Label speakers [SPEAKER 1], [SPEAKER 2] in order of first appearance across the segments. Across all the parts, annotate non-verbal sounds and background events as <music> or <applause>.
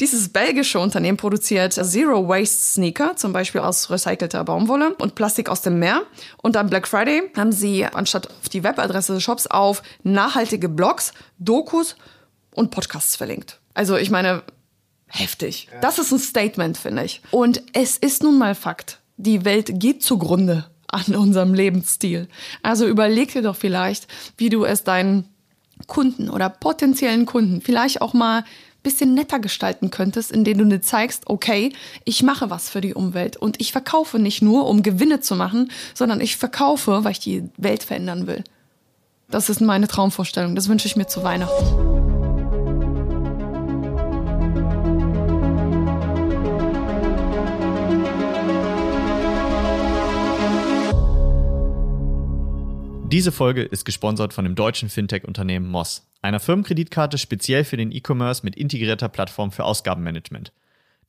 [SPEAKER 1] Dieses belgische Unternehmen produziert Zero Waste Sneaker, zum Beispiel aus recycelter Baumwolle und Plastik aus dem Meer. Und am Black Friday haben sie anstatt auf die Webadresse des Shops auf nachhaltige Blogs, Dokus und Podcasts verlinkt. Also ich meine, heftig. Das ist ein Statement, finde ich. Und es ist nun mal Fakt. Die Welt geht zugrunde an unserem Lebensstil. Also überleg dir doch vielleicht, wie du es deinen Kunden oder potenziellen Kunden vielleicht auch mal bisschen netter gestalten könntest, indem du dir zeigst, okay, ich mache was für die Umwelt und ich verkaufe nicht nur, um Gewinne zu machen, sondern ich verkaufe, weil ich die Welt verändern will. Das ist meine Traumvorstellung. Das wünsche ich mir zu Weihnachten.
[SPEAKER 2] Diese Folge ist gesponsert von dem deutschen Fintech-Unternehmen Moss, einer Firmenkreditkarte speziell für den E-Commerce mit integrierter Plattform für Ausgabenmanagement.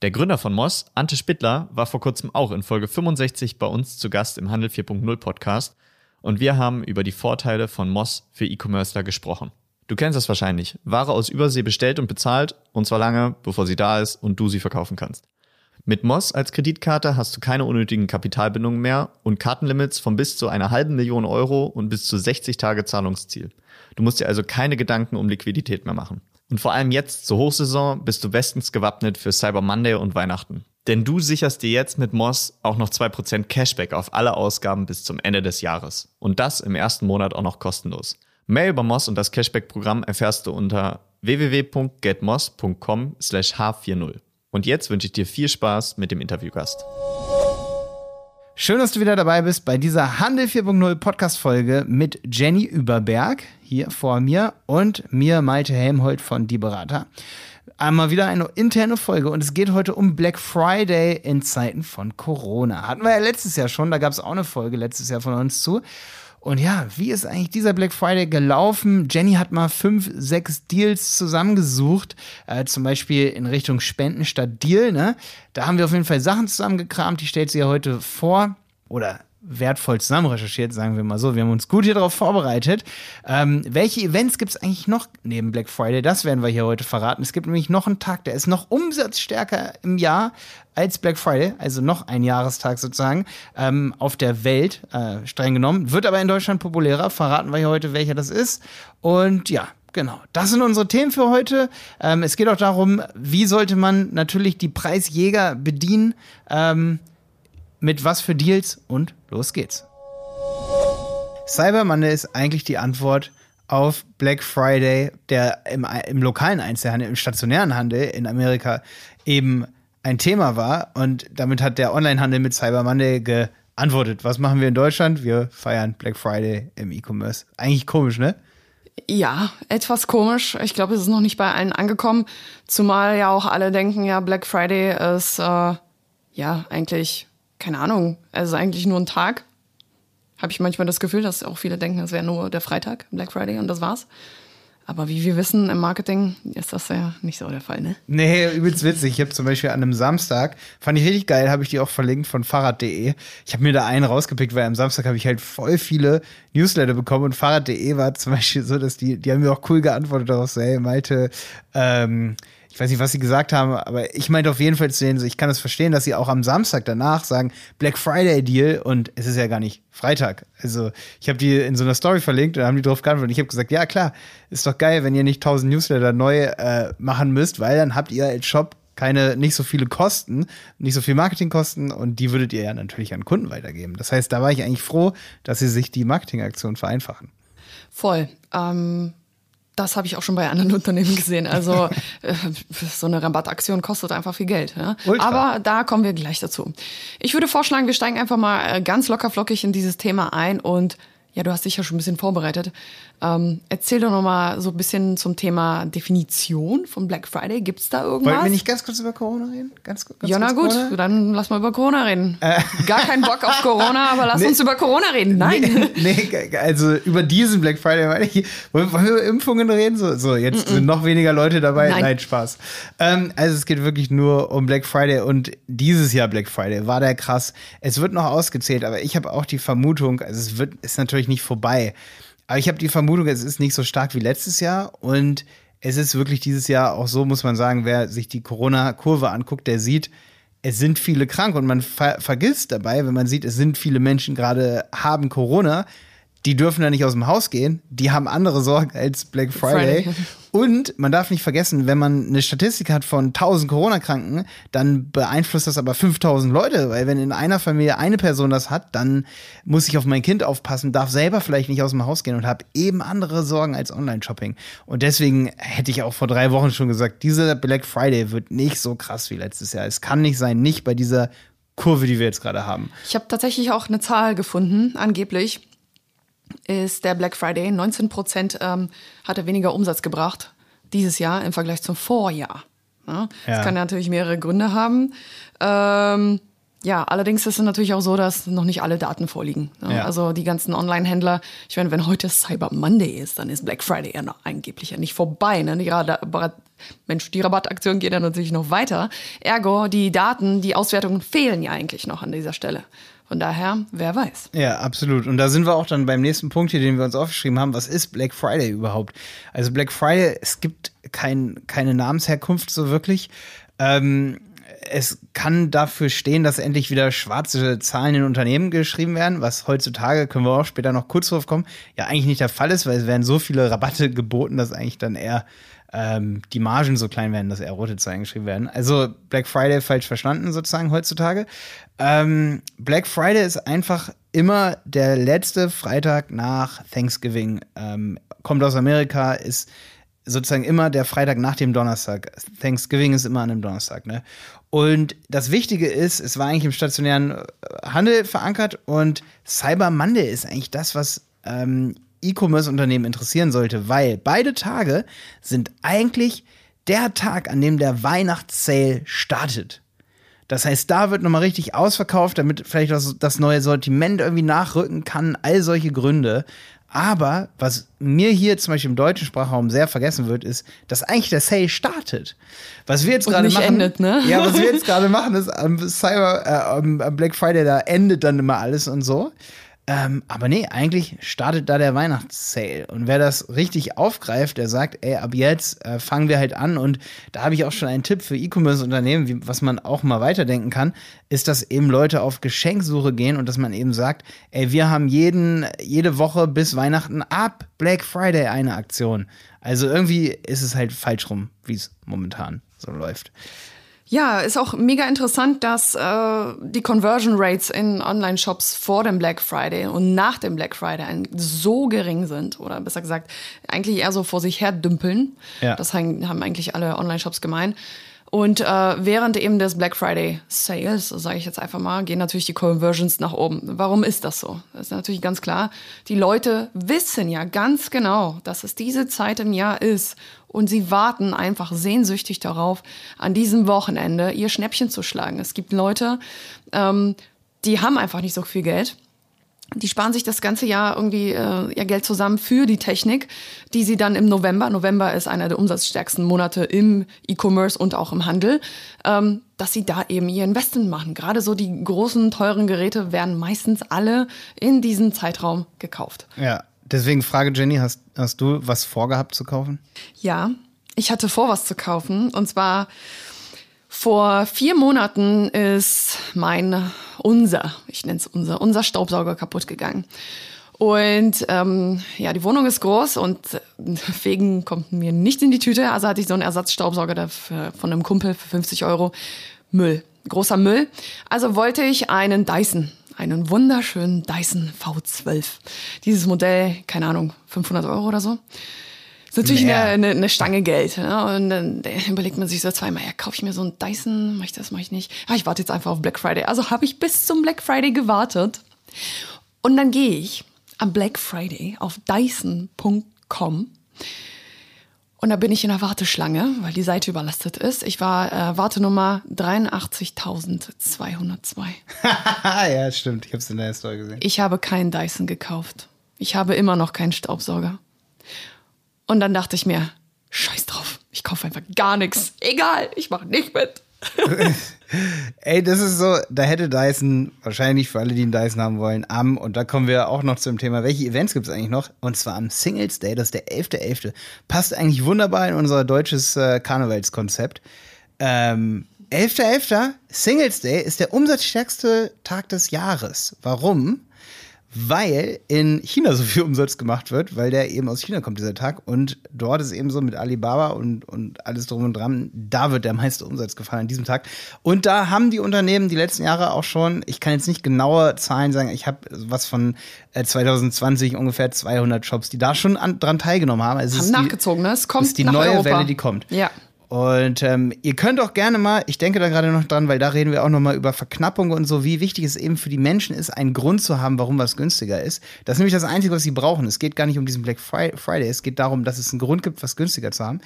[SPEAKER 2] Der Gründer von Moss, Ante Spittler, war vor kurzem auch in Folge 65 bei uns zu Gast im Handel 4.0 Podcast und wir haben über die Vorteile von Moss für E-Commercer gesprochen. Du kennst das wahrscheinlich. Ware aus Übersee bestellt und bezahlt und zwar lange, bevor sie da ist und du sie verkaufen kannst. Mit Moss als Kreditkarte hast du keine unnötigen Kapitalbindungen mehr und Kartenlimits von bis zu einer halben Million Euro und bis zu 60 Tage Zahlungsziel. Du musst dir also keine Gedanken um Liquidität mehr machen. Und vor allem jetzt zur Hochsaison bist du bestens gewappnet für Cyber Monday und Weihnachten. Denn du sicherst dir jetzt mit Moss auch noch 2% Cashback auf alle Ausgaben bis zum Ende des Jahres. Und das im ersten Monat auch noch kostenlos. Mehr über Moss und das Cashback-Programm erfährst du unter www.getmoss.com slash h40. Und jetzt wünsche ich dir viel Spaß mit dem Interviewgast.
[SPEAKER 3] Schön, dass du wieder dabei bist bei dieser Handel 4.0 Podcast-Folge mit Jenny Überberg hier vor mir und mir, Malte Helmholt von Die Berater. Einmal wieder eine interne Folge und es geht heute um Black Friday in Zeiten von Corona. Hatten wir ja letztes Jahr schon, da gab es auch eine Folge letztes Jahr von uns zu. Und ja, wie ist eigentlich dieser Black Friday gelaufen? Jenny hat mal fünf, sechs Deals zusammengesucht, äh, zum Beispiel in Richtung Spenden statt Deal. Ne? Da haben wir auf jeden Fall Sachen zusammengekramt, die stellt sie ja heute vor. Oder wertvoll zusammen recherchiert, sagen wir mal so. Wir haben uns gut hier darauf vorbereitet. Ähm, welche Events gibt es eigentlich noch neben Black Friday? Das werden wir hier heute verraten. Es gibt nämlich noch einen Tag, der ist noch umsatzstärker im Jahr als Black Friday, also noch ein Jahrestag sozusagen, ähm, auf der Welt, äh, streng genommen. Wird aber in Deutschland populärer. Verraten wir hier heute, welcher das ist. Und ja, Genau, das sind unsere Themen für heute. Ähm, es geht auch darum, wie sollte man natürlich die Preisjäger bedienen. Ähm, mit was für Deals und los geht's. Cyber Monday ist eigentlich die Antwort auf Black Friday, der im, im lokalen Einzelhandel, im stationären Handel in Amerika eben ein Thema war. Und damit hat der Onlinehandel mit Cyber Monday geantwortet. Was machen wir in Deutschland? Wir feiern Black Friday im E-Commerce. Eigentlich komisch, ne?
[SPEAKER 1] Ja, etwas komisch. Ich glaube, es ist noch nicht bei allen angekommen. Zumal ja auch alle denken, ja, Black Friday ist äh, ja eigentlich keine Ahnung, also eigentlich nur ein Tag. Habe ich manchmal das Gefühl, dass auch viele denken, es wäre nur der Freitag, Black Friday und das war's. Aber wie wir wissen, im Marketing ist das ja nicht so der Fall, ne?
[SPEAKER 3] Nee, übelst witzig. Ich habe zum Beispiel an einem Samstag, fand ich richtig geil, habe ich die auch verlinkt von Fahrrad.de. Ich habe mir da einen rausgepickt, weil am Samstag habe ich halt voll viele Newsletter bekommen und Fahrrad.de war zum Beispiel so, dass die, die haben mir auch cool geantwortet darauf, so, hey, Malte, ähm, ich weiß nicht, was sie gesagt haben, aber ich meinte auf jeden Fall zu denen, ich kann das verstehen, dass sie auch am Samstag danach sagen, Black Friday Deal und es ist ja gar nicht Freitag. Also ich habe die in so einer Story verlinkt und haben die drauf geantwortet. Ich habe gesagt, ja klar, ist doch geil, wenn ihr nicht 1000 Newsletter neu äh, machen müsst, weil dann habt ihr als Shop keine, nicht so viele Kosten, nicht so viel Marketingkosten und die würdet ihr ja natürlich an Kunden weitergeben. Das heißt, da war ich eigentlich froh, dass sie sich die Marketingaktion vereinfachen.
[SPEAKER 1] Voll. Ähm, das habe ich auch schon bei anderen <laughs> Unternehmen gesehen. Also äh, so eine Rabattaktion kostet einfach viel Geld. Ja? Aber da kommen wir gleich dazu. Ich würde vorschlagen, wir steigen einfach mal äh, ganz locker flockig in dieses Thema ein und ja, du hast dich ja schon ein bisschen vorbereitet. Ähm, erzähl doch noch mal so ein bisschen zum Thema Definition von Black Friday. Gibt es da irgendwas?
[SPEAKER 3] Wollen wir nicht ganz kurz über Corona reden? Ganz, ganz
[SPEAKER 1] ja, na gut, Corona? dann lass mal über Corona reden. Äh. Gar keinen Bock auf Corona, aber lass nee. uns über Corona reden. Nein.
[SPEAKER 3] Nee, nee, also über diesen Black Friday meine ich. Wollen wir über Impfungen reden? So, so jetzt mm -mm. sind noch weniger Leute dabei. Nein, Nein Spaß. Ähm, also es geht wirklich nur um Black Friday und dieses Jahr Black Friday war der krass. Es wird noch ausgezählt, aber ich habe auch die Vermutung, also es wird, ist natürlich nicht vorbei. Aber ich habe die Vermutung, es ist nicht so stark wie letztes Jahr. Und es ist wirklich dieses Jahr auch so, muss man sagen, wer sich die Corona-Kurve anguckt, der sieht, es sind viele krank. Und man ver vergisst dabei, wenn man sieht, es sind viele Menschen gerade haben Corona, die dürfen da nicht aus dem Haus gehen, die haben andere Sorgen als Black Friday. Friday. Und man darf nicht vergessen, wenn man eine Statistik hat von 1000 Corona-Kranken, dann beeinflusst das aber 5000 Leute, weil wenn in einer Familie eine Person das hat, dann muss ich auf mein Kind aufpassen, darf selber vielleicht nicht aus dem Haus gehen und habe eben andere Sorgen als Online-Shopping. Und deswegen hätte ich auch vor drei Wochen schon gesagt, dieser Black Friday wird nicht so krass wie letztes Jahr. Es kann nicht sein, nicht bei dieser Kurve, die wir jetzt gerade haben.
[SPEAKER 1] Ich habe tatsächlich auch eine Zahl gefunden, angeblich ist der Black Friday. 19 Prozent ähm, hat er weniger Umsatz gebracht dieses Jahr im Vergleich zum Vorjahr. Ja, ja. Das kann natürlich mehrere Gründe haben. Ähm, ja, allerdings ist es natürlich auch so, dass noch nicht alle Daten vorliegen. Ja, ja. Also die ganzen Online-Händler, ich meine, wenn heute Cyber Monday ist, dann ist Black Friday ja noch angeblich ja nicht vorbei. Ne? Die Rabatt, Mensch, die Rabattaktion geht ja natürlich noch weiter. Ergo, die Daten, die Auswertungen fehlen ja eigentlich noch an dieser Stelle. Von daher, wer weiß.
[SPEAKER 3] Ja, absolut. Und da sind wir auch dann beim nächsten Punkt hier, den wir uns aufgeschrieben haben. Was ist Black Friday überhaupt? Also Black Friday, es gibt kein, keine Namensherkunft so wirklich. Ähm, es kann dafür stehen, dass endlich wieder schwarze Zahlen in Unternehmen geschrieben werden, was heutzutage, können wir auch später noch kurz drauf kommen, ja eigentlich nicht der Fall ist, weil es werden so viele Rabatte geboten, dass eigentlich dann eher ähm, die Margen so klein werden, dass eher rote Zahlen geschrieben werden. Also Black Friday falsch verstanden sozusagen heutzutage. Ähm, Black Friday ist einfach immer der letzte Freitag nach Thanksgiving. Ähm, kommt aus Amerika, ist sozusagen immer der Freitag nach dem Donnerstag. Thanksgiving ist immer an einem Donnerstag, ne? Und das Wichtige ist, es war eigentlich im stationären Handel verankert und Cyber Monday ist eigentlich das, was ähm, E-Commerce-Unternehmen interessieren sollte, weil beide Tage sind eigentlich der Tag, an dem der Weihnachtssale startet. Das heißt, da wird nochmal richtig ausverkauft, damit vielleicht das, das neue Sortiment irgendwie nachrücken kann, all solche Gründe. Aber was mir hier zum Beispiel im deutschen Sprachraum sehr vergessen wird, ist, dass eigentlich der Sale startet. Was wir jetzt gerade machen,
[SPEAKER 1] endet, ne?
[SPEAKER 3] ja, was wir <laughs> jetzt gerade machen, ist am Cyber, äh, am Black Friday da endet dann immer alles und so. Ähm, aber nee, eigentlich startet da der Weihnachtssale. Und wer das richtig aufgreift, der sagt, ey, ab jetzt äh, fangen wir halt an. Und da habe ich auch schon einen Tipp für E-Commerce-Unternehmen, was man auch mal weiterdenken kann, ist, dass eben Leute auf Geschenksuche gehen und dass man eben sagt, ey, wir haben jeden, jede Woche bis Weihnachten ab Black Friday eine Aktion. Also irgendwie ist es halt falsch rum, wie es momentan so läuft.
[SPEAKER 1] Ja, ist auch mega interessant, dass äh, die Conversion Rates in Online-Shops vor dem Black Friday und nach dem Black Friday so gering sind. Oder besser gesagt, eigentlich eher so vor sich her dümpeln. Ja. Das haben eigentlich alle Online-Shops gemein. Und äh, während eben des Black Friday Sales, sage ich jetzt einfach mal, gehen natürlich die Conversions nach oben. Warum ist das so? Das ist natürlich ganz klar. Die Leute wissen ja ganz genau, dass es diese Zeit im Jahr ist. Und sie warten einfach sehnsüchtig darauf, an diesem Wochenende ihr Schnäppchen zu schlagen. Es gibt Leute, ähm, die haben einfach nicht so viel Geld die sparen sich das ganze Jahr irgendwie äh, ihr Geld zusammen für die Technik, die sie dann im November, November ist einer der umsatzstärksten Monate im E-Commerce und auch im Handel, ähm, dass sie da eben ihr Investment machen. Gerade so die großen, teuren Geräte werden meistens alle in diesem Zeitraum gekauft.
[SPEAKER 3] Ja, deswegen frage Jenny, hast, hast du was vorgehabt zu kaufen?
[SPEAKER 1] Ja, ich hatte vor, was zu kaufen. Und zwar vor vier Monaten ist mein, unser, ich nenne es unser, unser Staubsauger kaputt gegangen. Und ähm, ja, die Wohnung ist groß und Fegen kommt mir nicht in die Tüte. Also hatte ich so einen Ersatzstaubsauger dafür, von einem Kumpel für 50 Euro. Müll, großer Müll. Also wollte ich einen Dyson, einen wunderschönen Dyson V12. Dieses Modell, keine Ahnung, 500 Euro oder so. Das ist natürlich eine, eine, eine, Stange Geld. Ne? Und dann überlegt man sich so zweimal, ja, kaufe ich mir so einen Dyson? Mach ich das, mach ich nicht? Ah, ich warte jetzt einfach auf Black Friday. Also habe ich bis zum Black Friday gewartet. Und dann gehe ich am Black Friday auf Dyson.com und da bin ich in der Warteschlange, weil die Seite überlastet ist. Ich war äh, Wartenummer 83.202. <laughs>
[SPEAKER 3] ja, stimmt. Ich habe es in der Story gesehen.
[SPEAKER 1] Ich habe keinen Dyson gekauft. Ich habe immer noch keinen Staubsauger. Und dann dachte ich mir, scheiß drauf, ich kaufe einfach gar nichts. Egal, ich mache nicht mit. <laughs>
[SPEAKER 3] Ey, das ist so, da hätte Dyson, wahrscheinlich für alle, die einen Dyson haben wollen, am, und da kommen wir auch noch zum Thema, welche Events gibt es eigentlich noch? Und zwar am Singles Day, das ist der 11.11. .11. Passt eigentlich wunderbar in unser deutsches äh, Karnevalskonzept. Ähm, 11.11. .11. Singles Day ist der umsatzstärkste Tag des Jahres. Warum? Weil in China so viel Umsatz gemacht wird, weil der eben aus China kommt, dieser Tag. Und dort ist eben so mit Alibaba und, und alles drum und dran, da wird der meiste Umsatz gefallen an diesem Tag. Und da haben die Unternehmen die letzten Jahre auch schon, ich kann jetzt nicht genaue Zahlen sagen, ich habe was von 2020 äh, ungefähr 200 Shops, die da schon an, dran teilgenommen haben.
[SPEAKER 1] Also haben nachgezogen,
[SPEAKER 3] die,
[SPEAKER 1] ne? Es kommt
[SPEAKER 3] ist die neue
[SPEAKER 1] Europa.
[SPEAKER 3] Welle, die kommt.
[SPEAKER 1] Ja.
[SPEAKER 3] Und ähm, ihr könnt auch gerne mal, ich denke da gerade noch dran, weil da reden wir auch noch mal über Verknappung und so, wie wichtig es eben für die Menschen ist, einen Grund zu haben, warum was günstiger ist. Das ist nämlich das Einzige, was sie brauchen. Es geht gar nicht um diesen Black Friday, es geht darum, dass es einen Grund gibt, was günstiger zu haben.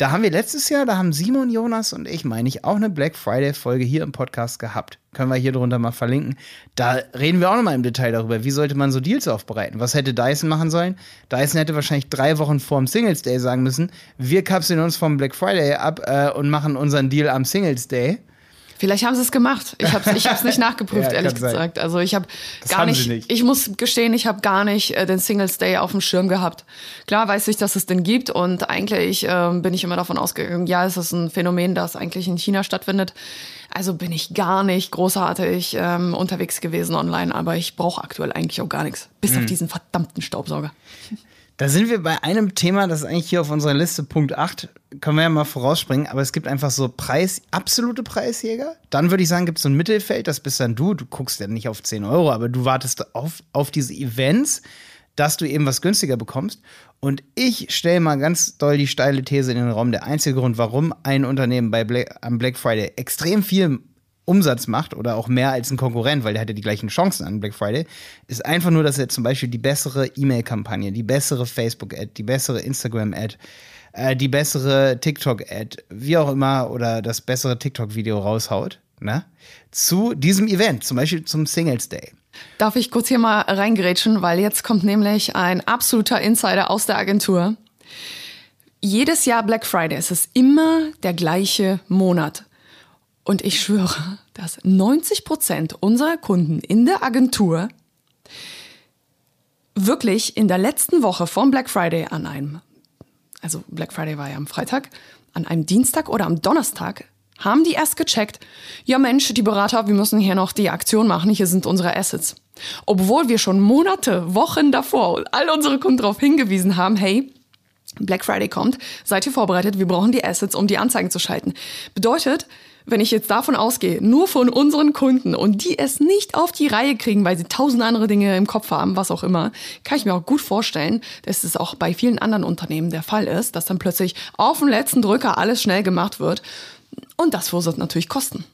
[SPEAKER 3] Da haben wir letztes Jahr, da haben Simon, Jonas und ich, meine ich, auch eine Black Friday-Folge hier im Podcast gehabt. Können wir hier drunter mal verlinken. Da reden wir auch noch mal im Detail darüber, wie sollte man so Deals aufbereiten. Was hätte Dyson machen sollen? Dyson hätte wahrscheinlich drei Wochen vor dem Singles Day sagen müssen, wir kapseln uns vom Black Friday ab äh, und machen unseren Deal am Singles Day.
[SPEAKER 1] Vielleicht haben sie es gemacht. Ich habe es ich nicht <laughs> nachgeprüft,
[SPEAKER 3] Ja,
[SPEAKER 1] ehrlich
[SPEAKER 3] kann sein.
[SPEAKER 1] gesagt. Also ich habe gar nicht,
[SPEAKER 3] nicht.
[SPEAKER 1] Ich muss gestehen, ich habe gar nicht äh, den Singles Day auf dem Schirm gehabt. Klar weiß ich, dass es den gibt und eigentlich ähm, bin ich immer davon ausgegangen, ja, es ist ein Phänomen, das eigentlich in China stattfindet. Also bin ich gar nicht großartig ähm, unterwegs gewesen online, aber ich brauche aktuell eigentlich auch gar nichts, bis
[SPEAKER 3] Mhm.
[SPEAKER 1] auf diesen verdammten Staubsauger.
[SPEAKER 3] Da sind wir bei einem Thema, das ist eigentlich hier auf unserer Liste Punkt 8, können wir ja mal vorausspringen, aber es gibt einfach so Preis, absolute Preisjäger. Dann würde ich sagen, gibt es so ein Mittelfeld, das bist dann du. Du guckst ja nicht auf 10 Euro, aber du wartest auf, auf diese Events, dass du eben was günstiger bekommst. Und ich stelle mal ganz doll die steile These in den Raum. Der einzige Grund, warum ein Unternehmen bei Black, am Black Friday extrem viel Umsatz macht oder auch mehr als ein Konkurrent, weil der hat ja die gleichen Chancen an Black Friday, ist einfach nur, dass er zum Beispiel die bessere E-Mail-Kampagne, die bessere Facebook-Ad, die bessere Instagram-Ad, äh, die bessere TikTok-Ad, wie auch immer, oder das bessere TikTok-Video raushaut, ne? Zu diesem Event, zum Beispiel zum Singles Day.
[SPEAKER 1] Darf ich kurz hier mal reingerätschen, weil jetzt kommt nämlich ein absoluter Insider aus der Agentur. Jedes Jahr Black Friday ist es immer der gleiche Monat. Und ich schwöre, dass 90 Prozent unserer Kunden in der Agentur wirklich in der letzten Woche vom Black Friday an einem, also Black Friday war ja am Freitag, an einem Dienstag oder am Donnerstag haben die erst gecheckt, ja Mensch, die Berater, wir müssen hier noch die Aktion machen, hier sind unsere Assets. Obwohl wir schon Monate, Wochen davor all unsere Kunden darauf hingewiesen haben, hey, Black Friday kommt, seid ihr vorbereitet, wir brauchen die Assets, um die Anzeigen zu schalten. Bedeutet, wenn ich jetzt davon ausgehe, nur von unseren Kunden und die es nicht auf die Reihe kriegen, weil sie tausend andere Dinge im Kopf haben, was auch immer, kann ich mir auch gut vorstellen, dass es auch bei vielen anderen Unternehmen der Fall ist, dass dann plötzlich auf dem letzten Drücker alles schnell gemacht wird. Und das verursacht natürlich Kosten.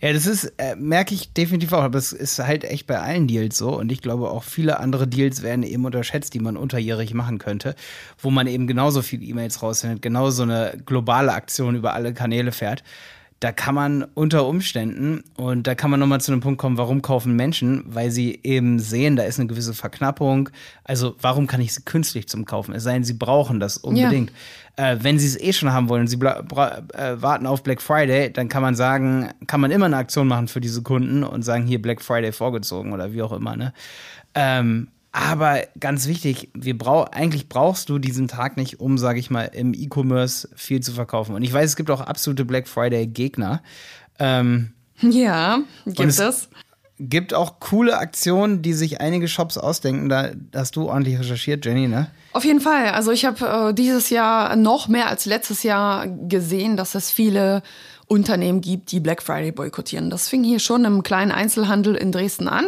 [SPEAKER 3] Ja, das ist, äh, merke ich definitiv auch, aber das ist halt echt bei allen Deals so. Und ich glaube auch viele andere Deals werden eben unterschätzt, die man unterjährig machen könnte, wo man eben genauso viele E-Mails raussendet, genauso eine globale Aktion über alle Kanäle fährt. Da kann man unter Umständen, und da kann man nochmal zu einem Punkt kommen, warum kaufen Menschen? Weil sie eben sehen, da ist eine gewisse Verknappung. Also warum kann ich sie künstlich zum Kaufen? Es sei denn, sie brauchen das unbedingt. Äh, wenn sie es eh schon haben wollen und sie äh, warten auf Black Friday, dann kann man sagen, kann man immer eine Aktion machen für diese Kunden und sagen, hier Black Friday vorgezogen oder wie auch immer. Ne? Ähm, aber ganz wichtig, wir brau eigentlich brauchst du diesen Tag nicht, um, sage ich mal, im E-Commerce viel zu verkaufen. Und ich weiß, es gibt auch absolute Black Friday-Gegner. Ähm,
[SPEAKER 1] Ja, gibt
[SPEAKER 3] es-
[SPEAKER 1] es.
[SPEAKER 3] gibt auch coole Aktionen, die sich einige Shops ausdenken. Da hast du ordentlich recherchiert, Jenny, ne?
[SPEAKER 1] Auf jeden Fall. Also ich habe äh, dieses Jahr noch mehr als letztes Jahr gesehen, dass es viele Unternehmen gibt, die Black Friday boykottieren. Das fing hier schon im kleinen Einzelhandel in Dresden an,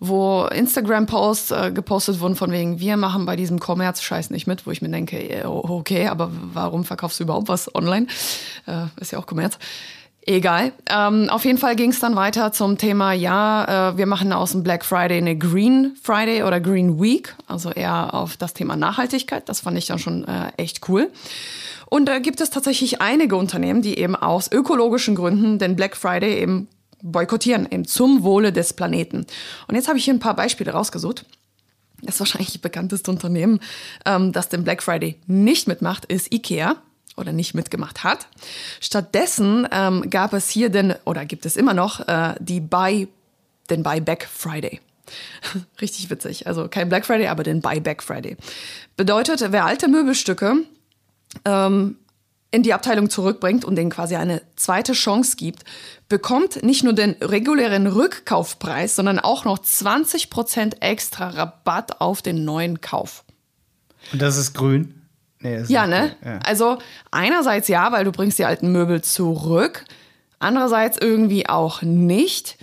[SPEAKER 1] wo Instagram-Posts äh, gepostet wurden von wegen, wir machen bei diesem Kommerz-Scheiß nicht mit, wo ich mir denke, äh, okay, aber warum verkaufst du überhaupt was online? Äh, ist ja auch Kommerz. Egal. Ähm, auf jeden Fall ging es dann weiter zum Thema, ja, äh, wir machen aus dem Black Friday eine Green Friday oder Green Week, also eher auf das Thema Nachhaltigkeit. Das fand ich dann schon äh, echt cool. Und da gibt es tatsächlich einige Unternehmen, die eben aus ökologischen Gründen den Black Friday eben boykottieren, eben zum Wohle des Planeten. Und jetzt habe ich hier ein paar Beispiele rausgesucht. Das wahrscheinlich bekannteste Unternehmen, ähm, das den Black Friday nicht mitmacht, ist IKEA. oder nicht mitgemacht hat. Stattdessen ähm, gab es hier den, oder gibt es immer noch, äh, die Buy, den Buyback Friday. <laughs> Richtig witzig. Also kein Black Friday, aber den Buyback Friday. Bedeutet, wer alte Möbelstücke ähm, in die Abteilung zurückbringt und denen quasi eine zweite Chance gibt, bekommt nicht nur den regulären Rückkaufpreis, sondern auch noch 20% extra Rabatt auf den neuen Kauf.
[SPEAKER 3] Und das ist grün? Nee, das
[SPEAKER 1] Ja,
[SPEAKER 3] ist
[SPEAKER 1] ne?
[SPEAKER 3] Ja.
[SPEAKER 1] Also einerseits ja, weil du bringst die alten Möbel zurück. Andererseits irgendwie auch nicht.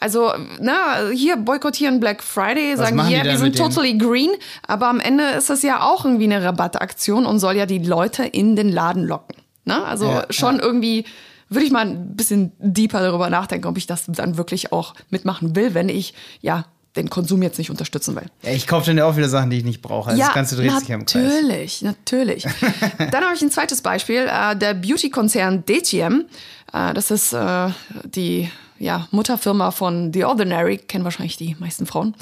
[SPEAKER 1] Also, na, hier boykottieren Black Friday, sagen
[SPEAKER 3] machen die
[SPEAKER 1] hier, wir sind
[SPEAKER 3] mit denen?
[SPEAKER 1] totally green, aber am Ende ist es ja auch irgendwie eine Rabattaktion und soll ja die Leute in den Laden locken. Ne? Also
[SPEAKER 3] Ja,
[SPEAKER 1] schon irgendwie würde ich mal ein bisschen deeper darüber nachdenken, ob ich das dann wirklich auch mitmachen will, wenn ich ja den Konsum jetzt nicht unterstützen will.
[SPEAKER 3] Ja, ich kaufe dann ja auch wieder Sachen, die ich nicht brauche. Also das Ganze dreht sich am Kreis.
[SPEAKER 1] natürlich, natürlich. <laughs> Dann habe ich ein zweites Beispiel. Äh, der Beauty-Konzern DTM, äh, das ist äh, die ja, Mutterfirma von The Ordinary, kennen wahrscheinlich die meisten Frauen.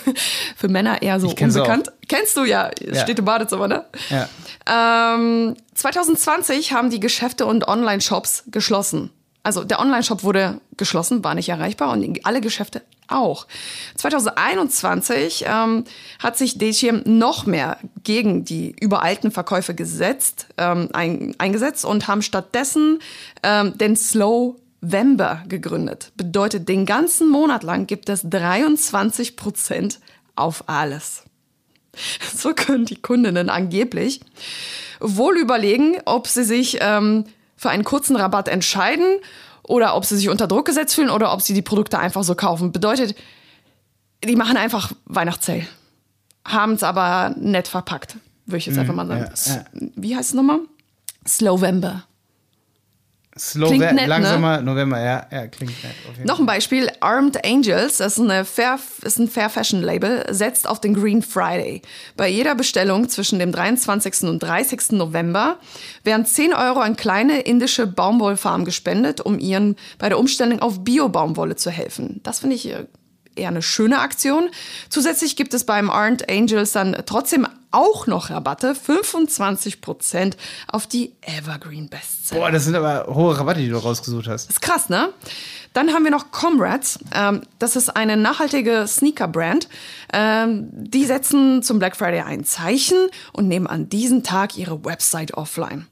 [SPEAKER 1] <laughs> Für Männer eher so unbekannt. Kennst du ja,
[SPEAKER 3] Ja.
[SPEAKER 1] steht im Badezimmer, ne?
[SPEAKER 3] Ja.
[SPEAKER 1] Ähm, 2020 haben die Geschäfte und Online-Shops geschlossen. Also der Online-Shop wurde geschlossen, war nicht erreichbar und alle Geschäfte auch. 2021 ähm, hat sich DTM noch mehr gegen die überalten Verkäufe gesetzt, ähm, ein, eingesetzt und haben stattdessen ähm, den Slowvember gegründet. Bedeutet, den ganzen Monat lang gibt es 23 Prozent auf alles. <laughs> So können die Kundinnen angeblich wohl überlegen, ob sie sich ähm, für einen kurzen Rabatt entscheiden oder ob sie sich unter Druck gesetzt fühlen oder ob sie die Produkte einfach so kaufen. Bedeutet, die machen einfach Weihnachtssale, haben es aber nett verpackt, würde ich jetzt einfach mal sagen.
[SPEAKER 3] ja,
[SPEAKER 1] S- Wie heißt es nochmal? Slowvember.
[SPEAKER 3] Slow
[SPEAKER 1] Klingt nett, ne?
[SPEAKER 3] langsamer November, ja, ja, klingt nett.
[SPEAKER 1] Noch ein Beispiel, Armed Angels, das ist, eine Fair, ist ein Fair Fashion Label, setzt auf den Green Friday. Bei jeder Bestellung zwischen dem 23. und 30. November werden 10 Euro an kleine indische Baumwollfarmen gespendet, um ihren bei der Umstellung auf Bio-Baumwolle zu helfen. Das finde ich äh, eher eine schöne Aktion. Zusätzlich gibt es beim Armed Angels dann trotzdem auch noch Rabatte, 25% auf die Evergreen Bestseller.
[SPEAKER 3] Boah, das sind aber hohe Rabatte, die du rausgesucht hast.
[SPEAKER 1] Ist krass, ne? Dann haben wir noch Comrades. Ähm, das ist eine nachhaltige Sneaker-Brand. Ähm, die setzen zum Black Friday ein Zeichen und nehmen an diesem Tag ihre Website offline.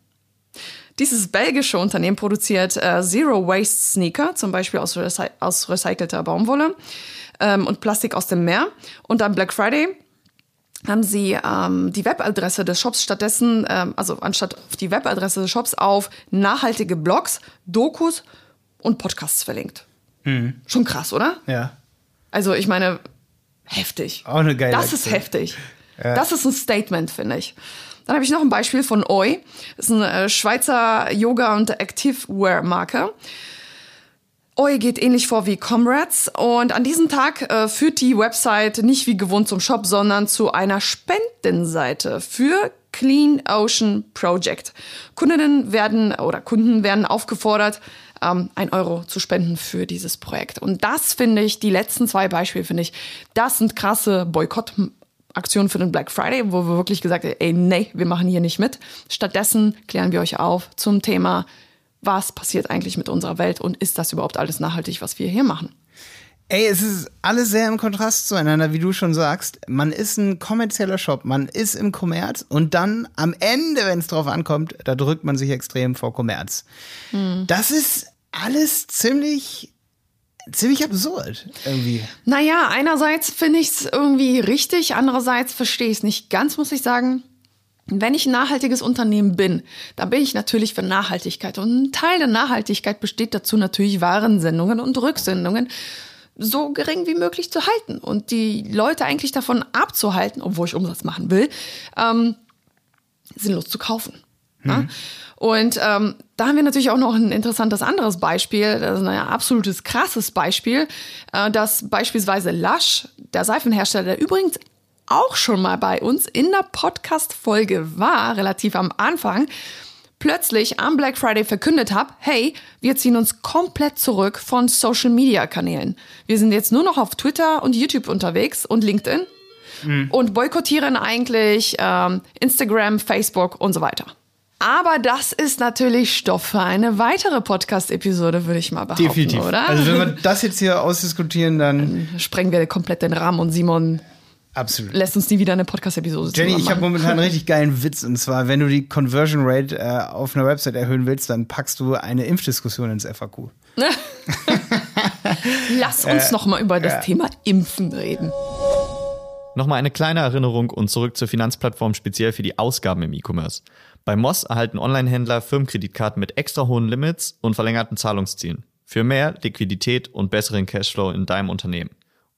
[SPEAKER 1] Dieses belgische Unternehmen produziert äh, Zero Waste Sneaker, zum Beispiel aus, recy aus recycelter Baumwolle ähm, und Plastik aus dem Meer. Und am Black Friday haben sie ähm, die Webadresse des Shops stattdessen, ähm, also anstatt auf die Webadresse des Shops auf nachhaltige Blogs, Dokus und Podcasts verlinkt. Schon krass, oder?
[SPEAKER 3] Ja.
[SPEAKER 1] Also ich meine, heftig.
[SPEAKER 3] Auch eine geile
[SPEAKER 1] Das ist heftig. Das ist ein Statement, finde ich. Dann habe ich noch ein Beispiel von Oi. Das ist eine äh, Schweizer Yoga- und Activewear-Marke. Oi geht ähnlich vor wie Comrades und an diesem Tag äh, führt die Website nicht wie gewohnt zum Shop, sondern zu einer Spendenseite für Clean Ocean Project. Kundinnen werden oder Kunden werden aufgefordert, ähm, ein Euro zu spenden für dieses Projekt. Und das finde ich, die letzten zwei Beispiele finde ich, das sind krasse Boykottaktionen für den Black Friday, wo wir wirklich gesagt haben, ey, nee, wir machen hier nicht mit. Stattdessen klären wir euch auf zum Thema, was passiert eigentlich mit unserer Welt und ist das überhaupt alles nachhaltig, was wir hier machen?
[SPEAKER 3] Ey, es ist alles sehr im Kontrast zueinander, wie du schon sagst. Man ist ein kommerzieller Shop, man ist im Kommerz und dann am Ende, wenn es drauf ankommt, da drückt man sich extrem vor Kommerz. Das ist alles ziemlich, ziemlich absurd irgendwie.
[SPEAKER 1] Naja, einerseits finde ich es irgendwie richtig, andererseits verstehe ich es nicht ganz, muss ich sagen. Wenn ich ein nachhaltiges Unternehmen bin, dann bin ich natürlich für Nachhaltigkeit. Und ein Teil der Nachhaltigkeit besteht dazu natürlich Warensendungen und Rücksendungen so gering wie möglich zu halten und die Leute eigentlich davon abzuhalten, obwohl ich Umsatz machen will, ähm, sinnlos zu kaufen. Ne? Und ähm, da haben wir natürlich auch noch ein interessantes anderes Beispiel, das ist ein absolutes krasses Beispiel, äh, dass beispielsweise Lush, der Seifenhersteller, der übrigens auch schon mal bei uns in der Podcast-Folge war, relativ am Anfang, plötzlich am Black Friday verkündet habe, hey, wir ziehen uns komplett zurück von Social-Media-Kanälen. Wir sind jetzt nur noch auf Twitter und YouTube unterwegs und LinkedIn und boykottieren eigentlich ähm, Instagram, Facebook und so weiter. Aber das ist natürlich Stoff für eine weitere Podcast-Episode, würde ich mal behaupten,
[SPEAKER 3] Definitiv.
[SPEAKER 1] oder?
[SPEAKER 3] Also wenn wir das jetzt hier ausdiskutieren, dann
[SPEAKER 1] Sprengen wir komplett den Rahmen und Simon
[SPEAKER 3] absolut.
[SPEAKER 1] lässt uns nie wieder eine Podcast-Episode
[SPEAKER 3] Jenny, ich habe momentan einen richtig geilen Witz. Und zwar, wenn du die Conversion Rate äh, auf einer Website erhöhen willst, dann packst du eine Impfdiskussion ins FAQ. <laughs>
[SPEAKER 1] Lass uns noch mal über das Thema Impfen reden.
[SPEAKER 2] Nochmal eine kleine Erinnerung und zurück zur Finanzplattform speziell für die Ausgaben im E-Commerce. Bei Moss erhalten Online-Händler Firmenkreditkarten mit extra hohen Limits und verlängerten Zahlungszielen. Für mehr Liquidität und besseren Cashflow in deinem Unternehmen.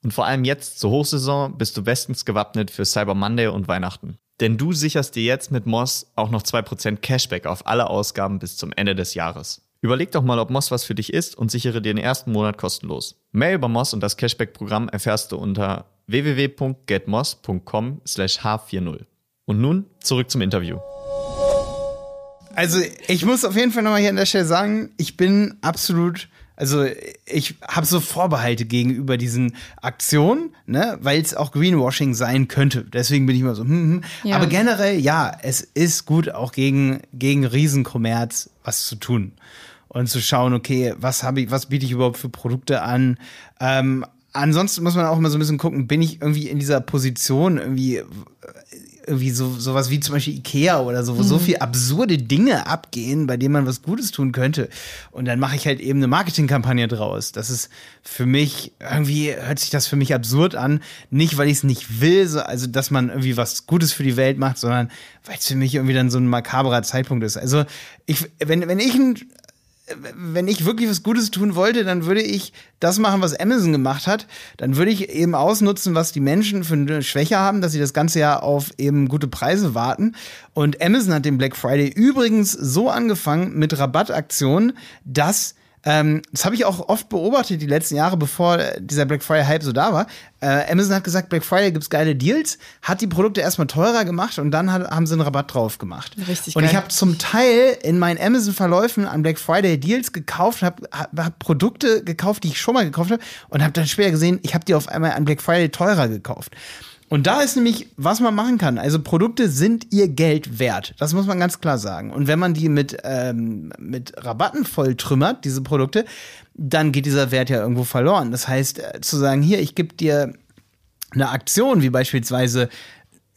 [SPEAKER 2] Und vor allem jetzt zur Hochsaison bist du bestens gewappnet für Cyber Monday und Weihnachten. Denn du sicherst dir jetzt mit Moss auch noch 2% Cashback auf alle Ausgaben bis zum Ende des Jahres. Überleg doch mal, ob Moss was für dich ist und sichere dir den ersten Monat kostenlos. Mehr über Moss und das Cashback-Programm erfährst du unter www.getmoss.com slash h40. Und nun zurück zum Interview.
[SPEAKER 3] Also ich muss auf jeden Fall nochmal hier an der Stelle sagen, ich bin absolut, also ich habe so Vorbehalte gegenüber diesen Aktionen, ne, weil es auch Greenwashing sein könnte. Deswegen bin ich immer so, hm, hm.
[SPEAKER 1] Ja.
[SPEAKER 3] aber generell ja, es ist gut auch gegen gegen Riesenkommerz was zu tun und zu schauen, okay, was habe ich, was biete ich überhaupt für Produkte an? Ähm, ansonsten muss man auch immer so ein bisschen gucken, bin ich irgendwie in dieser Position irgendwie irgendwie so sowas wie zum Beispiel Ikea oder so, wo so viel absurde Dinge abgehen, bei denen man was Gutes tun könnte. Und dann mache ich halt eben eine Marketingkampagne draus. Das ist für mich irgendwie hört sich das für mich absurd an, nicht weil ich es nicht will, so, also dass man irgendwie was Gutes für die Welt macht, sondern weil es für mich irgendwie dann so ein makaberer Zeitpunkt ist. Also ich, wenn wenn ich ein wenn ich wirklich was Gutes tun wollte, dann würde ich das machen, was Amazon gemacht hat. Dann würde ich eben ausnutzen, was die Menschen für eine Schwäche haben, dass sie das ganze Jahr auf eben gute Preise warten. Und Amazon hat den Black Friday übrigens so angefangen mit Rabattaktionen, dass ähm, das habe ich auch oft beobachtet die letzten Jahre, bevor dieser Black Friday Hype so da war. Äh, Amazon hat gesagt, Black Friday gibt's geile Deals, hat die Produkte erstmal teurer gemacht und dann hat, haben sie einen Rabatt drauf gemacht.
[SPEAKER 1] Richtig
[SPEAKER 3] Und ich
[SPEAKER 1] geil.
[SPEAKER 3] habe zum Teil in meinen Amazon-Verläufen an Black Friday Deals gekauft, habe hab, hab Produkte gekauft, die ich schon mal gekauft habe und habe dann später gesehen, ich habe die auf einmal an Black Friday teurer gekauft. Und da ist nämlich, was man machen kann. Also Produkte sind ihr Geld wert. Das muss man ganz klar sagen. Und wenn man die mit, ähm, mit Rabatten volltrümmert, diese Produkte, dann geht dieser Wert ja irgendwo verloren. Das heißt, äh, zu sagen, hier, ich gebe dir eine Aktion, wie beispielsweise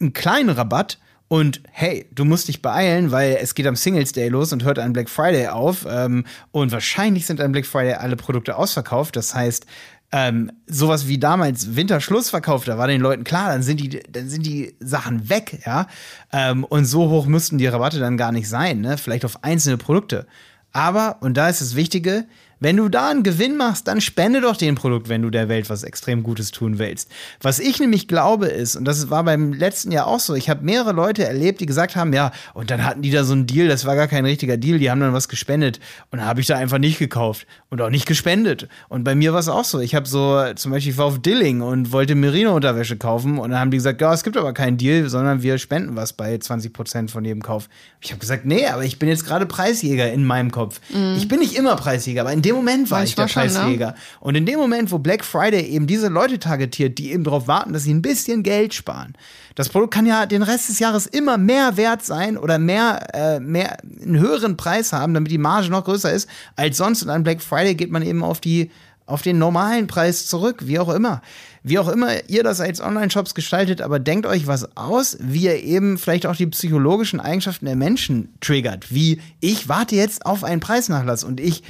[SPEAKER 3] einen kleinen Rabatt, und hey, du musst dich beeilen, weil es geht am Singles Day los und hört an Black Friday auf. Ähm, und wahrscheinlich sind an Black Friday alle Produkte ausverkauft. Das heißt, ähm, sowas wie damals Winterschlussverkauf, da war den Leuten klar, dann sind die, dann sind die Sachen weg, ja. Ähm, und so hoch müssten die Rabatte dann gar nicht sein, ne? Vielleicht auf einzelne Produkte. Aber, und da ist das Wichtige, wenn du da einen Gewinn machst, dann spende doch den Produkt, wenn du der Welt was extrem Gutes tun willst. Was ich nämlich glaube ist, und das war beim letzten Jahr auch so, ich habe mehrere Leute erlebt, die gesagt haben, ja, und dann hatten die da so einen Deal, das war gar kein richtiger Deal, die haben dann was gespendet. Und habe ich da einfach nicht gekauft und auch nicht gespendet. Und bei mir war es auch so. Ich habe so, zum Beispiel, ich war auf Dilling und wollte Merino-Unterwäsche kaufen und dann haben die gesagt, ja, es gibt aber keinen Deal, sondern wir spenden was bei 20 Prozent von jedem Kauf. Ich habe gesagt, nee, aber ich bin jetzt gerade Preisjäger in meinem Kopf. Ich bin nicht immer Preisjäger, aber in dem Moment war ich der
[SPEAKER 1] Manchmal schon, ne?
[SPEAKER 3] Preisjäger. Und in dem Moment, wo Black Friday eben diese Leute targetiert, die eben darauf warten, dass sie ein bisschen Geld sparen. Das Produkt kann ja den Rest des Jahres immer mehr wert sein oder mehr, äh, mehr einen höheren Preis haben, damit die Marge noch größer ist als sonst. Und an Black Friday geht man eben auf die auf den normalen Preis zurück, wie auch immer. Wie auch immer ihr das als Online-Shops gestaltet, aber denkt euch was aus, wie ihr eben vielleicht auch die psychologischen Eigenschaften der Menschen triggert. Wie ich warte jetzt auf einen Preisnachlass und ich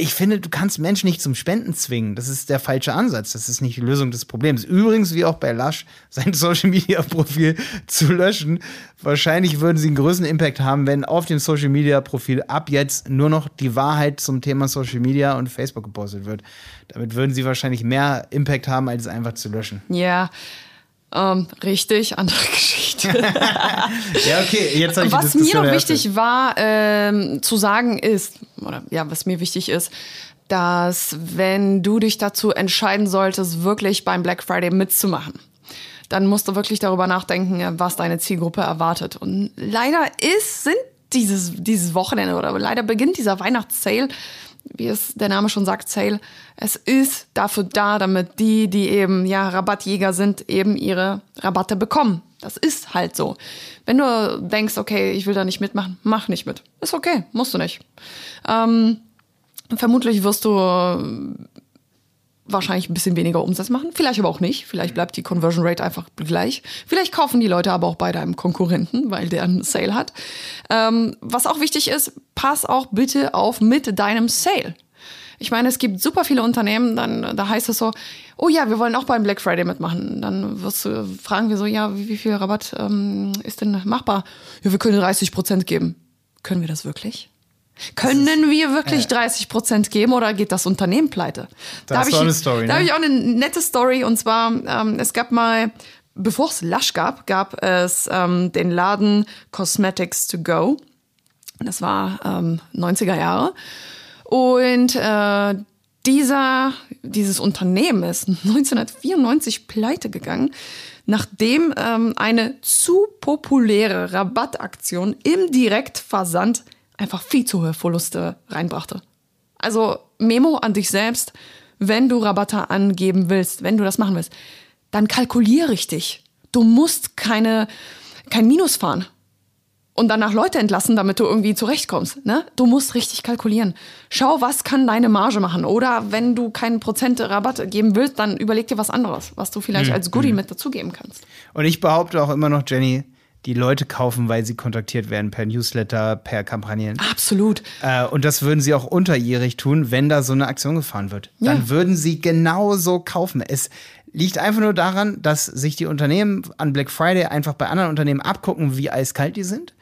[SPEAKER 3] ich finde, du kannst Menschen nicht zum Spenden zwingen. Das ist der falsche Ansatz. Das ist nicht die Lösung des Problems. Übrigens, wie auch bei Lush, <laughs> sein Social Media Profil zu löschen. Wahrscheinlich würden sie einen größeren Impact haben, wenn auf dem Social Media Profil ab jetzt nur noch die Wahrheit zum Thema Social Media und Facebook gepostet wird. Damit würden sie wahrscheinlich mehr Impact haben, als es einfach zu löschen.
[SPEAKER 1] Ja, ähm, richtig, andere <laughs> Geschichte. <laughs>
[SPEAKER 3] Ja, okay, jetzt habe ich
[SPEAKER 1] was mir
[SPEAKER 3] Diskussion
[SPEAKER 1] noch wichtig war ähm, zu sagen ist, oder ja, was mir wichtig ist, dass wenn du dich dazu entscheiden solltest, wirklich beim Black Friday mitzumachen, dann musst du wirklich darüber nachdenken, was deine Zielgruppe erwartet. Und leider ist, sind dieses, dieses Wochenende oder leider beginnt dieser Weihnachtssale, wie es der Name schon sagt, Sale. Es ist dafür da, damit die, die eben ja Rabattjäger sind, eben ihre Rabatte bekommen. Das ist halt so. Wenn du denkst, okay, ich will da nicht mitmachen, mach nicht mit. Ist okay, musst du nicht. Ähm, vermutlich wirst du wahrscheinlich ein bisschen weniger Umsatz machen, vielleicht aber auch nicht. Vielleicht bleibt die Conversion Rate einfach gleich. Vielleicht kaufen die Leute aber auch bei deinem Konkurrenten, weil der einen Sale hat. Ähm, was auch wichtig ist, pass auch bitte auf mit deinem Sale. Ich meine, es gibt super viele Unternehmen, dann da heißt es so, oh ja, wir wollen auch beim Black Friday mitmachen. Dann wirst du fragen wir so, ja, wie, wie viel Rabatt ähm, ist denn machbar? Ja, wir können 30 Prozent geben. Können wir das wirklich? Können wir wirklich 30 Prozent geben oder geht das Unternehmen pleite?
[SPEAKER 3] Da
[SPEAKER 1] habe ich,
[SPEAKER 3] eine Story,
[SPEAKER 1] da
[SPEAKER 3] ne?
[SPEAKER 1] habe ich auch eine nette Story und zwar, ähm, es gab mal, bevor es Lush gab, gab es ähm, den Laden Cosmetics to Go. Das war ähm, 90er Jahre. Und äh, dieser, dieses Unternehmen ist <laughs> 1994 pleite gegangen, nachdem ähm, eine zu populäre Rabattaktion im Direktversand einfach viel zu hohe Verluste reinbrachte. Also Memo an dich selbst, wenn du Rabatte angeben willst, wenn du das machen willst, dann kalkulier richtig. Du musst keine, kein Minus fahren und danach Leute entlassen, damit du irgendwie zurechtkommst. Ne? Du musst richtig kalkulieren. Schau, was kann deine Marge machen. Oder wenn du keinen Prozent Rabatt geben willst, dann überleg dir was anderes, was du vielleicht als Goodie mit dazugeben kannst.
[SPEAKER 3] Und ich behaupte auch immer noch, Jenny, die Leute kaufen, weil sie kontaktiert werden per Newsletter, per Kampagnen.
[SPEAKER 1] Absolut.
[SPEAKER 3] Äh, und das würden sie auch unterjährig tun, wenn da so eine Aktion gefahren wird.
[SPEAKER 1] Ja.
[SPEAKER 3] Dann würden sie genauso kaufen. Es liegt einfach nur daran, dass sich die Unternehmen an Black Friday einfach bei anderen Unternehmen abgucken, wie eiskalt die sind.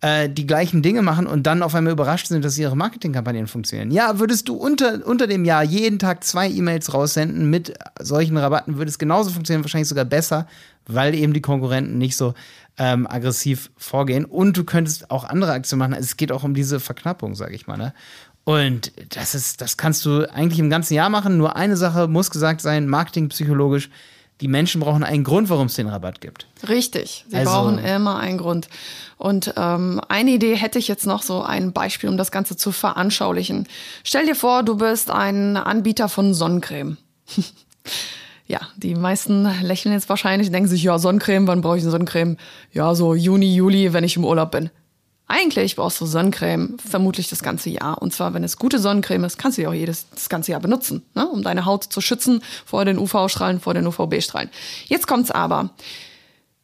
[SPEAKER 3] äh, Die gleichen Dinge machen und dann auf einmal überrascht sind, dass ihre Marketingkampagnen funktionieren. Ja, würdest du unter, unter dem Jahr jeden Tag zwei E-Mails raussenden mit solchen Rabatten, würde es genauso funktionieren, wahrscheinlich sogar besser, weil eben die Konkurrenten nicht so ähm, aggressiv vorgehen. Und du könntest auch andere Aktionen machen. Es geht auch um diese Verknappung, sage ich mal. Ne? Und das ist, das kannst du eigentlich im ganzen Jahr machen. Nur eine Sache muss gesagt sein, marketingpsychologisch. Die Menschen brauchen einen Grund, warum es den Rabatt gibt.
[SPEAKER 1] Richtig, sie
[SPEAKER 3] Also-
[SPEAKER 1] brauchen immer einen Grund. Und ähm, eine Idee hätte ich jetzt noch so ein Beispiel, um das Ganze zu veranschaulichen. Stell dir vor, du bist ein Anbieter von Sonnencreme. <laughs> ja, die meisten lächeln jetzt wahrscheinlich, denken sich, ja, Sonnencreme, wann brauche ich eine Sonnencreme? Ja, so Juni, Juli, wenn ich im Urlaub bin. Eigentlich brauchst du Sonnencreme vermutlich das ganze Jahr. Und zwar, wenn es gute Sonnencreme ist, kannst du die auch jedes das ganze Jahr benutzen, ne? um deine Haut zu schützen vor den UV-Strahlen, vor den UVB-Strahlen. Jetzt kommt's aber.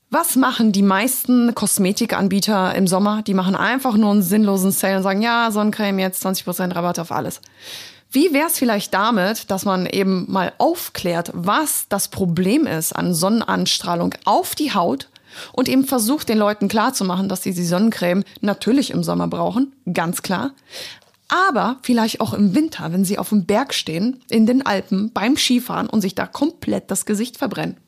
[SPEAKER 1] Was machen die meisten Kosmetikanbieter im Sommer? Die machen einfach nur einen sinnlosen Sale und sagen, ja, Sonnencreme jetzt 20% Rabatt auf alles. Wie wäre es vielleicht damit, dass man eben mal aufklärt, was das Problem ist an Sonnenanstrahlung auf die Haut und eben versucht, den Leuten klarzumachen, dass sie die Sonnencreme natürlich im Sommer brauchen, ganz klar. Aber vielleicht auch im Winter, wenn sie auf dem Berg stehen, in den Alpen, beim Skifahren und sich da komplett das Gesicht verbrennen.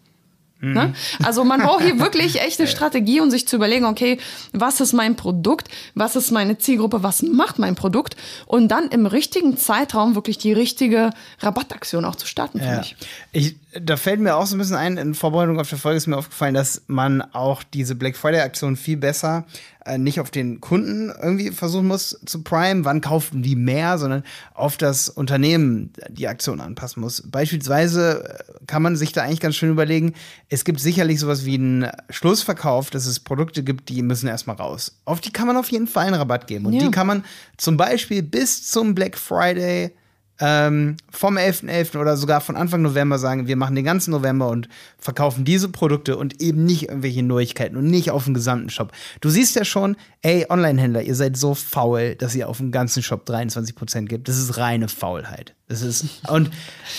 [SPEAKER 1] Ne? Also man braucht hier wirklich <laughs> echte Strategie, um sich zu überlegen, okay, was ist mein Produkt, was ist meine Zielgruppe, was macht mein Produkt und dann im richtigen Zeitraum wirklich die richtige Rabattaktion auch zu starten, finde
[SPEAKER 3] Ja.
[SPEAKER 1] ich.
[SPEAKER 3] Ich, da fällt mir auch so ein bisschen ein, in Vorbereitung auf die Folge ist mir aufgefallen, dass man auch diese Black Friday-Aktion viel besser äh, nicht auf den Kunden irgendwie versuchen muss zu prime, wann kaufen die mehr, sondern auf das Unternehmen die Aktion anpassen muss. Beispielsweise äh, kann man sich da eigentlich ganz schön überlegen, es gibt sicherlich sowas wie einen Schlussverkauf, dass es Produkte gibt, die müssen erstmal raus. Auf die kann man auf jeden Fall einen Rabatt geben. Und
[SPEAKER 1] Ja.
[SPEAKER 3] die kann man zum Beispiel bis zum Black Friday ähm, vom 11.11. oder sogar von Anfang November sagen, wir machen den ganzen November und verkaufen diese Produkte und eben nicht irgendwelche Neuigkeiten und nicht auf dem gesamten Shop. Du siehst ja schon, ey, Online-Händler, ihr seid so faul, dass ihr auf dem ganzen Shop 23% gibt. Das ist reine Faulheit. Das ist, und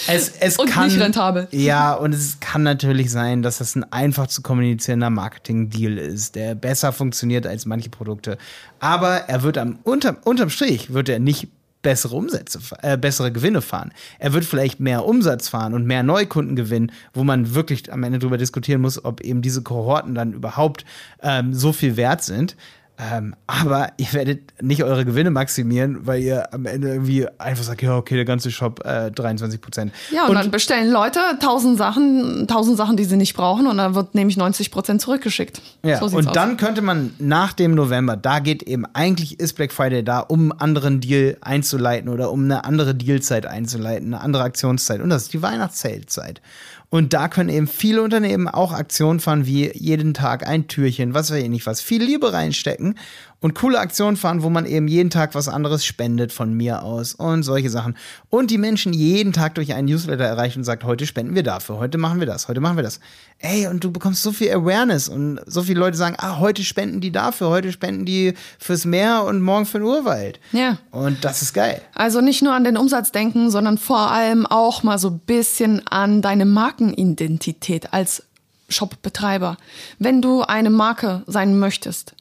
[SPEAKER 3] es, es
[SPEAKER 1] Und
[SPEAKER 3] kann.
[SPEAKER 1] nicht rentabel.
[SPEAKER 3] Ja, und es kann natürlich sein, dass das ein einfach zu kommunizierender Marketing-Deal ist, der besser funktioniert als manche Produkte. Aber er wird am, unterm, unterm Strich wird er nicht bessere Umsätze, äh, bessere Gewinne fahren. Er wird vielleicht mehr Umsatz fahren und mehr Neukunden gewinnen, wo man wirklich am Ende drüber diskutieren muss, ob eben diese Kohorten dann überhaupt ähm, so viel wert sind. Ähm, aber <laughs> ihr werdet nicht eure Gewinne maximieren, weil ihr am Ende irgendwie einfach sagt, ja, okay, der ganze Shop äh, 23 Prozent.
[SPEAKER 1] Ja, und, dann bestellen Leute tausend Sachen, tausend Sachen, die sie nicht brauchen und dann wird nämlich 90 Prozent zurückgeschickt.
[SPEAKER 3] Ja,
[SPEAKER 1] So
[SPEAKER 3] und
[SPEAKER 1] aus.
[SPEAKER 3] dann könnte man nach dem November, da geht eben, eigentlich ist Black Friday da, um einen anderen Deal einzuleiten oder um eine andere Dealzeit einzuleiten, eine andere Aktionszeit. Und das ist die Weihnachtszeit. Und da können eben viele Unternehmen auch Aktionen fahren, wie jeden Tag ein Türchen, was weiß ich nicht was, viel Liebe reinstecken und coole Aktionen fahren, wo man eben jeden Tag was anderes spendet von mir aus und solche Sachen. Und die Menschen jeden Tag durch einen Newsletter erreichen und sagt, heute spenden wir dafür, heute machen wir das, heute machen wir das. Ey, und du bekommst so viel Awareness und so viele Leute sagen, ah, heute spenden die dafür, heute spenden die fürs Meer und morgen für den Urwald.
[SPEAKER 1] Ja.
[SPEAKER 3] Und das ist geil.
[SPEAKER 1] Also nicht nur an den Umsatz denken, sondern vor allem auch mal so ein bisschen an deine Markenidentität als Shopbetreiber. Wenn du eine Marke sein möchtest,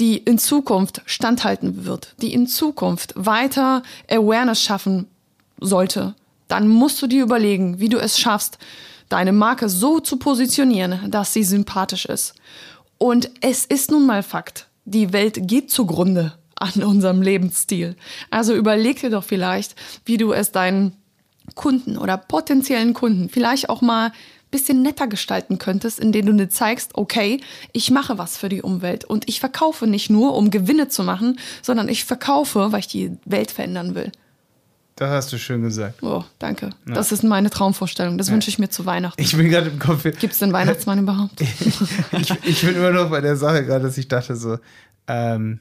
[SPEAKER 1] die in Zukunft standhalten wird, die in Zukunft weiter Awareness schaffen sollte, dann musst du dir überlegen, wie du es schaffst, deine Marke so zu positionieren, dass sie sympathisch ist. Und es ist nun mal Fakt, die Welt geht zugrunde an unserem Lebensstil. Also überleg dir doch vielleicht, wie du es deinen Kunden oder potenziellen Kunden vielleicht auch mal bisschen netter gestalten könntest, indem du dir zeigst, okay, ich mache was für die Umwelt und ich verkaufe nicht nur, um Gewinne zu machen, sondern ich verkaufe, weil ich die Welt verändern will.
[SPEAKER 3] Das hast du schön gesagt.
[SPEAKER 1] Oh, danke. Ja. Das ist meine Traumvorstellung. Das ja. wünsche ich mir zu Weihnachten.
[SPEAKER 3] Ich bin gerade im Kopf.
[SPEAKER 1] Gibt es den Weihnachtsmann <laughs> überhaupt?
[SPEAKER 3] ich, ich, bin immer noch bei der Sache gerade, dass ich dachte so, ähm,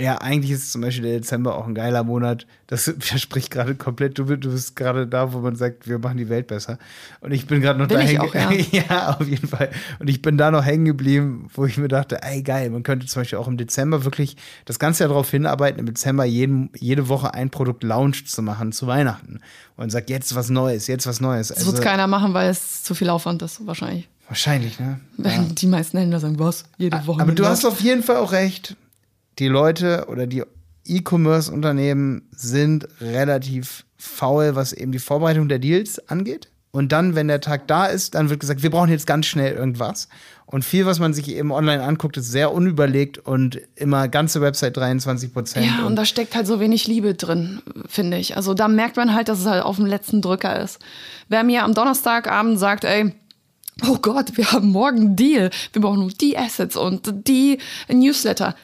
[SPEAKER 3] ja, eigentlich ist zum Beispiel der Dezember auch ein geiler Monat. Das <laughs> verspricht gerade komplett. Du, du bist gerade da, wo man sagt, wir machen die Welt besser. Und ich bin gerade noch
[SPEAKER 1] bin
[SPEAKER 3] da hängen.
[SPEAKER 1] Ja. <laughs>
[SPEAKER 3] ja, auf jeden Fall. Und ich bin da noch hängen geblieben, wo ich mir dachte, ey, geil, man könnte zum Beispiel auch im Dezember wirklich das ganze Jahr darauf hinarbeiten, im Dezember jeden, jede Woche ein Produkt Launch zu machen zu Weihnachten. Und sagt, jetzt was Neues, jetzt was Neues.
[SPEAKER 1] Das also, wird keiner machen, weil es zu viel Aufwand ist, wahrscheinlich.
[SPEAKER 3] Wahrscheinlich, ne?
[SPEAKER 1] Ja. die meisten Händler sagen, was? Jede Woche.
[SPEAKER 3] Aber du hast auf jeden Fall auch recht die Leute oder die E-Commerce-Unternehmen sind relativ faul, was eben die Vorbereitung der Deals angeht. Und dann, wenn der Tag da ist, dann wird gesagt, wir brauchen jetzt ganz schnell irgendwas. Und viel, was man sich eben online anguckt, ist sehr unüberlegt und immer ganze Website 23 Prozent.
[SPEAKER 1] Ja, und, und da steckt halt so wenig Liebe drin, finde ich. Also da merkt man halt, dass es halt auf dem letzten Drücker ist. Wer mir am Donnerstagabend sagt, ey, oh Gott, wir haben morgen einen Deal, wir brauchen nur die Assets und die Newsletter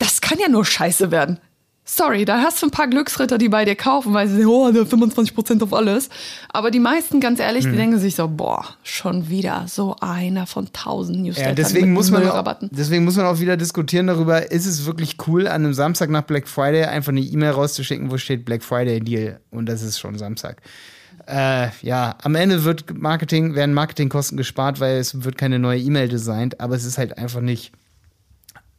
[SPEAKER 1] das kann ja nur scheiße werden. Sorry, da hast du ein paar Glücksritter, die bei dir kaufen, weil sie sagen, oh, 25% auf alles. Aber die meisten, ganz ehrlich, hm. die denken sich so, boah, schon wieder so einer von tausend Newslettern
[SPEAKER 3] ja, deswegen muss man auch, Deswegen muss man auch wieder diskutieren darüber, ist es wirklich cool, an einem Samstag nach Black Friday einfach eine E-Mail rauszuschicken, wo steht Black Friday Deal und das ist schon Samstag. Äh, ja, am Ende wird Marketing, werden Marketingkosten gespart, weil es wird keine neue E-Mail designt, aber es ist halt einfach nicht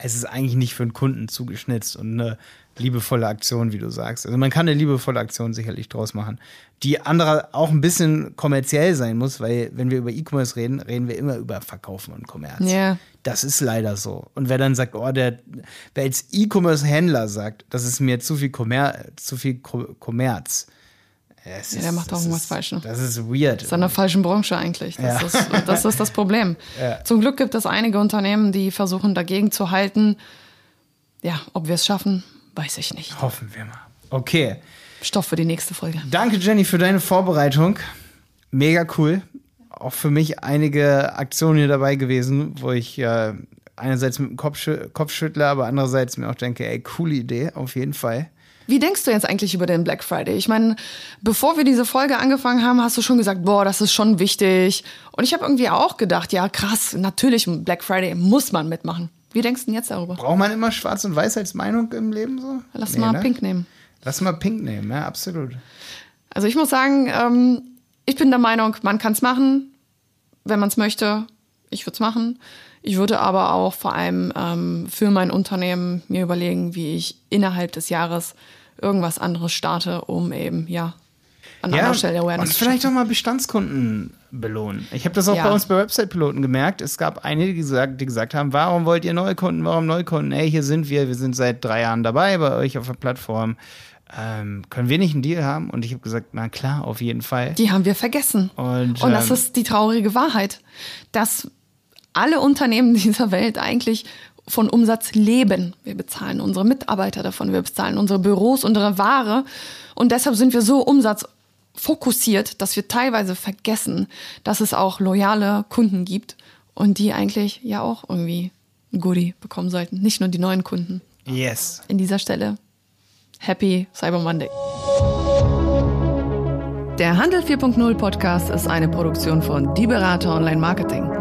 [SPEAKER 3] es ist eigentlich nicht für einen Kunden zugeschnitzt und eine liebevolle Aktion, wie du sagst. Also man kann eine liebevolle Aktion sicherlich draus machen, die andere auch ein bisschen kommerziell sein muss, weil wenn wir über E-Commerce reden, reden wir immer über Verkaufen und Kommerz.
[SPEAKER 1] Ja.
[SPEAKER 3] Das ist leider so. Und wer dann sagt, oh, der, wer als E-Commerce-Händler sagt, das ist mir zu viel Kommer zu viel Kommerz,
[SPEAKER 1] es ja, der macht auch irgendwas falsch. Ne?
[SPEAKER 3] Das ist weird. Das
[SPEAKER 1] ist in der falschen Branche eigentlich. Das, ja. ist, das ist das Problem. <laughs> Ja. Zum Glück gibt es einige Unternehmen, die versuchen dagegen zu halten. Ja, ob wir es schaffen, weiß ich nicht.
[SPEAKER 3] Hoffen wir mal. Okay.
[SPEAKER 1] Stoff für die nächste Folge.
[SPEAKER 3] Danke, Jenny, für deine Vorbereitung. Mega cool. Auch für mich einige Aktionen hier dabei gewesen, wo ich äh, einerseits mit dem Kopf schüttle, aber andererseits mir auch denke, ey, coole Idee, auf jeden Fall.
[SPEAKER 1] Wie denkst du jetzt eigentlich über den Black Friday? Ich meine, bevor wir diese Folge angefangen haben, hast du schon gesagt, boah, das ist schon wichtig. Und ich habe irgendwie auch gedacht, ja, krass, natürlich, Black Friday muss man mitmachen. Wie denkst du denn jetzt darüber?
[SPEAKER 3] Braucht man immer Schwarz und Weiß als Meinung im Leben so?
[SPEAKER 1] Lass nee, mal ne? Pink nehmen.
[SPEAKER 3] Lass mal Pink nehmen, ja, absolut.
[SPEAKER 1] Also ich muss sagen, ähm, ich bin der Meinung, man kann es machen, wenn man es möchte. Ich würde es machen. Ich würde aber auch vor allem ähm, für mein Unternehmen mir überlegen, wie ich innerhalb des Jahres irgendwas anderes starte, um eben, ja,
[SPEAKER 3] an ja, anderer Stelle Awareness und vielleicht auch mal Bestandskunden belohnen. Ich habe das auch ja. bei uns bei Website-Piloten gemerkt. Es gab einige, die gesagt, die gesagt haben, warum wollt ihr neue Kunden, warum neue Kunden? Hey, hier sind wir, wir sind seit drei Jahren dabei bei euch auf der Plattform. Ähm, können wir nicht einen Deal haben? Und ich habe gesagt, na klar, auf jeden Fall.
[SPEAKER 1] Die haben wir vergessen. Und, und das ähm, ist die traurige Wahrheit, dass alle Unternehmen <laughs> dieser Welt eigentlich von Umsatz leben. Wir bezahlen unsere Mitarbeiter davon, wir bezahlen unsere Büros, unsere Ware. Und deshalb sind wir so umsatzfokussiert, dass wir teilweise vergessen, dass es auch loyale Kunden gibt und die eigentlich ja auch irgendwie ein Goodie bekommen sollten. Nicht nur die neuen Kunden.
[SPEAKER 3] Yes.
[SPEAKER 1] In dieser Stelle, Happy Cyber Monday. Der Handel 4.0 Podcast ist eine Produktion von Die Berater Online Marketing.